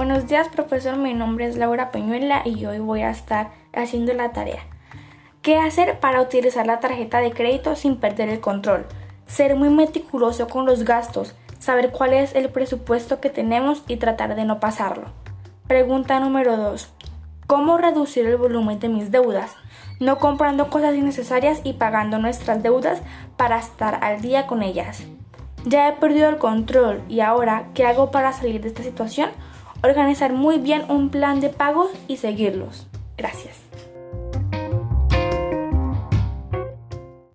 Buenos días, profesor. Mi nombre es Laura Peñuela y hoy voy a estar haciendo la tarea. ¿Qué hacer para utilizar la tarjeta de crédito sin perder el control? Ser muy meticuloso con los gastos, saber cuál es el presupuesto que tenemos y tratar de no pasarlo. Pregunta número 2. ¿Cómo reducir el volumen de mis deudas? No comprando cosas innecesarias y pagando nuestras deudas para estar al día con ellas. Ya he perdido el control y ahora, ¿qué hago para salir de esta situación? Organizar muy bien un plan de pagos y seguirlos. Gracias.